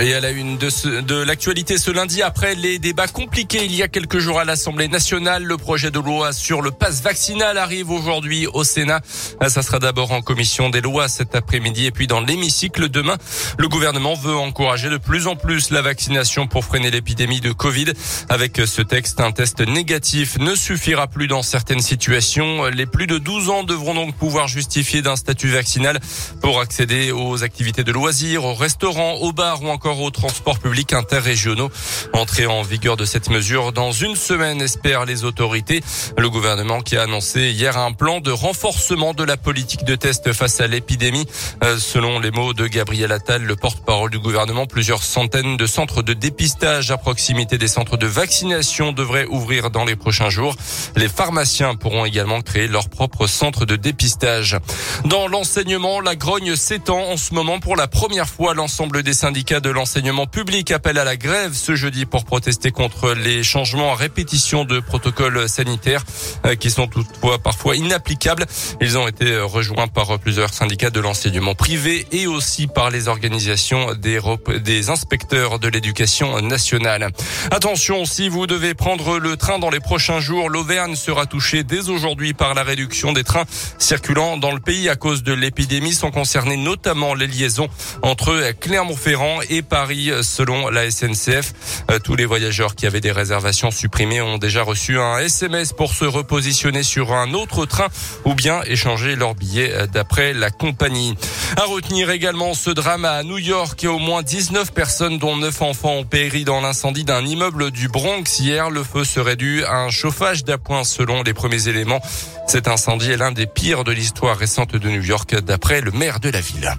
Et à la une de, de l'actualité ce lundi, après les débats compliqués il y a quelques jours à l'Assemblée nationale, le projet de loi sur le pass vaccinal arrive aujourd'hui au Sénat. Ça sera d'abord en commission des lois cet après-midi et puis dans l'hémicycle demain. Le gouvernement veut encourager de plus en plus la vaccination pour freiner l'épidémie de Covid. Avec ce texte, un test négatif ne suffira plus dans certaines situations. Les plus de 12 ans devront donc pouvoir justifier d'un statut vaccinal pour accéder aux activités de loisirs, aux restaurants, aux bars ou encore encore aux transports publics interrégionaux. Entrée en vigueur de cette mesure dans une semaine, espèrent les autorités. Le gouvernement qui a annoncé hier un plan de renforcement de la politique de test face à l'épidémie. Euh, selon les mots de Gabriel Attal, le porte-parole du gouvernement, plusieurs centaines de centres de dépistage à proximité des centres de vaccination devraient ouvrir dans les prochains jours. Les pharmaciens pourront également créer leur propre centre de dépistage. Dans l'enseignement, la grogne s'étend en ce moment pour la première fois. L'ensemble des syndicats de l'enseignement public appelle à la grève ce jeudi pour protester contre les changements à répétition de protocoles sanitaires euh, qui sont toutefois parfois inapplicables. Ils ont été rejoints par plusieurs syndicats de l'enseignement privé et aussi par les organisations des, inspecteurs de l'éducation nationale. Attention, si vous devez prendre le train dans les prochains jours, l'Auvergne sera touchée dès aujourd'hui par la réduction des trains circulant dans le pays à cause de l'épidémie. Sont concernés notamment les liaisons entre Clermont-Ferrand et Paris, selon la SNCF. Euh, tous les voyageurs qui avaient des réservations supprimées ont déjà reçu un SMS pour se repositionner sur un autre train ou bien échanger leur billet euh, d'après la compagnie. À retenir également ce drame à New York et au moins 19 personnes dont 9 enfants ont péri dans l'incendie d'un immeuble du Bronx hier. Le feu serait dû à un chauffage d'appoint selon les premiers éléments. Cet incendie est l'un des pires de l'histoire récente de New York d'après le maire de la ville.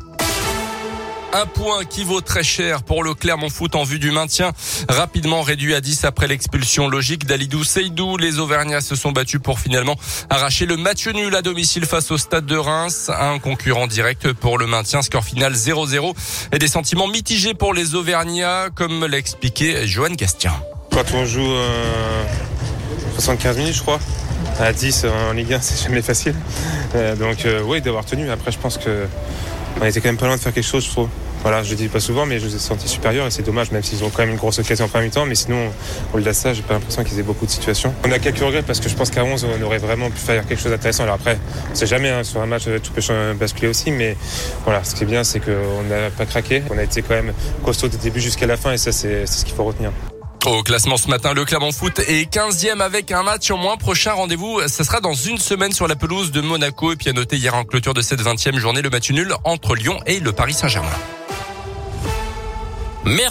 Un point qui vaut très cher pour le Clermont Foot en vue du maintien. Rapidement réduit à 10 après l'expulsion logique d'Alidou Seydou. Les Auvergnats se sont battus pour finalement arracher le match nul à domicile face au stade de Reims. Un concurrent direct pour le maintien. Score final 0-0 et des sentiments mitigés pour les Auvergnats, comme l'a expliqué Johan Gastien. Quand on joue euh, 75 minutes, je crois, à 10 en Ligue 1, c'est jamais facile. Euh, donc euh, oui, d'avoir tenu. Après, je pense que on était quand même pas loin de faire quelque chose, je trouve. Voilà, je le dis pas souvent, mais je vous ai senti supérieur et c'est dommage, même s'ils ont quand même une grosse occasion en premier temps. Mais sinon, au-delà de ça, j'ai pas l'impression qu'ils aient beaucoup de situations. On a quelques regrets parce que je pense qu'à 11, on aurait vraiment pu faire quelque chose d'intéressant. Alors après, on sait jamais, hein, sur un match, tout peut basculer aussi. Mais voilà, ce qui est bien, c'est qu'on n'a pas craqué. On a été quand même costaud du début jusqu'à la fin et ça, c'est ce qu'il faut retenir. Au classement ce matin, le Clermont Foot est 15e avec un match en moins. Prochain rendez-vous, ce sera dans une semaine sur la pelouse de Monaco. Et puis à noter hier en clôture de cette 20e journée le match nul entre Lyon et le Paris Saint-Germain. Merci.